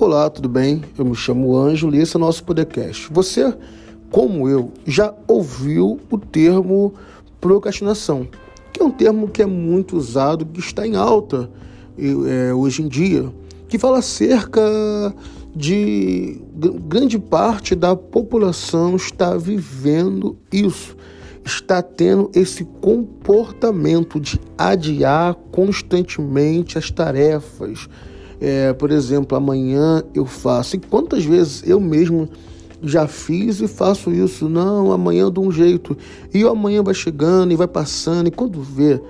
Olá, tudo bem? Eu me chamo Ângelo e esse é o nosso podcast. Você, como eu, já ouviu o termo procrastinação, que é um termo que é muito usado, que está em alta é, hoje em dia, que fala acerca de grande parte da população está vivendo isso, está tendo esse comportamento de adiar constantemente as tarefas. É, por exemplo, amanhã eu faço. E quantas vezes eu mesmo já fiz e faço isso? Não, amanhã dou um jeito. E o amanhã vai chegando e vai passando. E quando vê,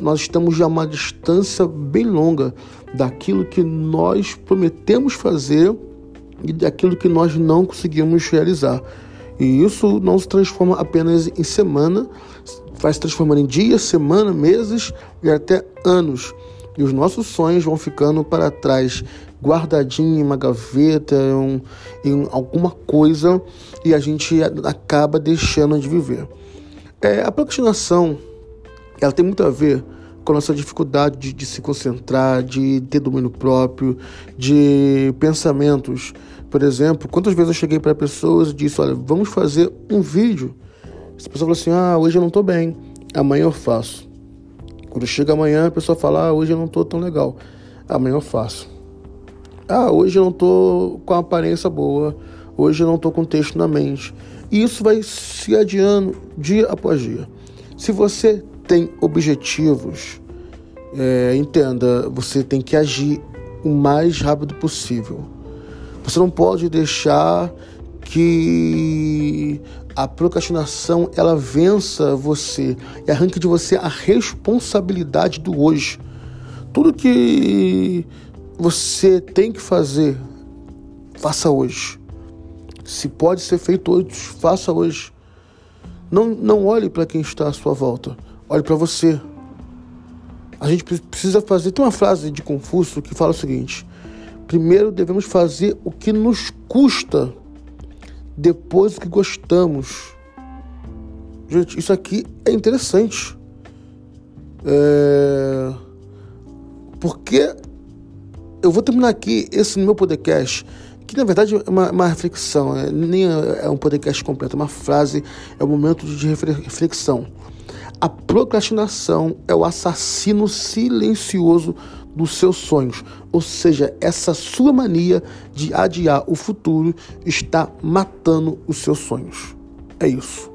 nós estamos já a uma distância bem longa daquilo que nós prometemos fazer e daquilo que nós não conseguimos realizar. E isso não se transforma apenas em semana, vai se transformando em dias, semana, meses e até anos. E os nossos sonhos vão ficando para trás, guardadinho em uma gaveta, em, em alguma coisa, e a gente acaba deixando de viver. É, a procrastinação ela tem muito a ver com a nossa dificuldade de, de, se concentrar, de ter domínio próprio, de pensamentos. Por exemplo, quantas vezes eu cheguei para pessoas e disse: Olha, vamos fazer um vídeo. Essa pessoa falou assim: Ah, hoje eu não estou bem, amanhã eu faço. Quando chega amanhã, a pessoa fala: Ah, hoje eu não estou tão legal, amanhã eu faço. Ah, hoje eu não estou com a aparência boa, hoje eu não estou com o texto na mente. E isso vai se adiando dia após dia. Se você tem objetivos, é, entenda, você tem que agir o mais rápido possível. Você não pode deixar que a procrastinação ela vença você e arranque de você a responsabilidade do hoje. Tudo que você tem que fazer, faça hoje. Se pode ser feito hoje, faça hoje. Não, não olhe para quem está à sua volta. Olhe para você. A gente precisa fazer. Tem uma frase de Confúcio que fala o seguinte: primeiro devemos fazer o que nos custa, depois que gostamos. Gente, isso aqui é interessante. É... Porque eu vou terminar aqui esse meu podcast, que na verdade é uma, uma reflexão, é, nem é um podcast completo, é uma frase, é um momento de reflexão. A procrastinação é o assassino silencioso dos seus sonhos, ou seja, essa sua mania de adiar o futuro está matando os seus sonhos. É isso.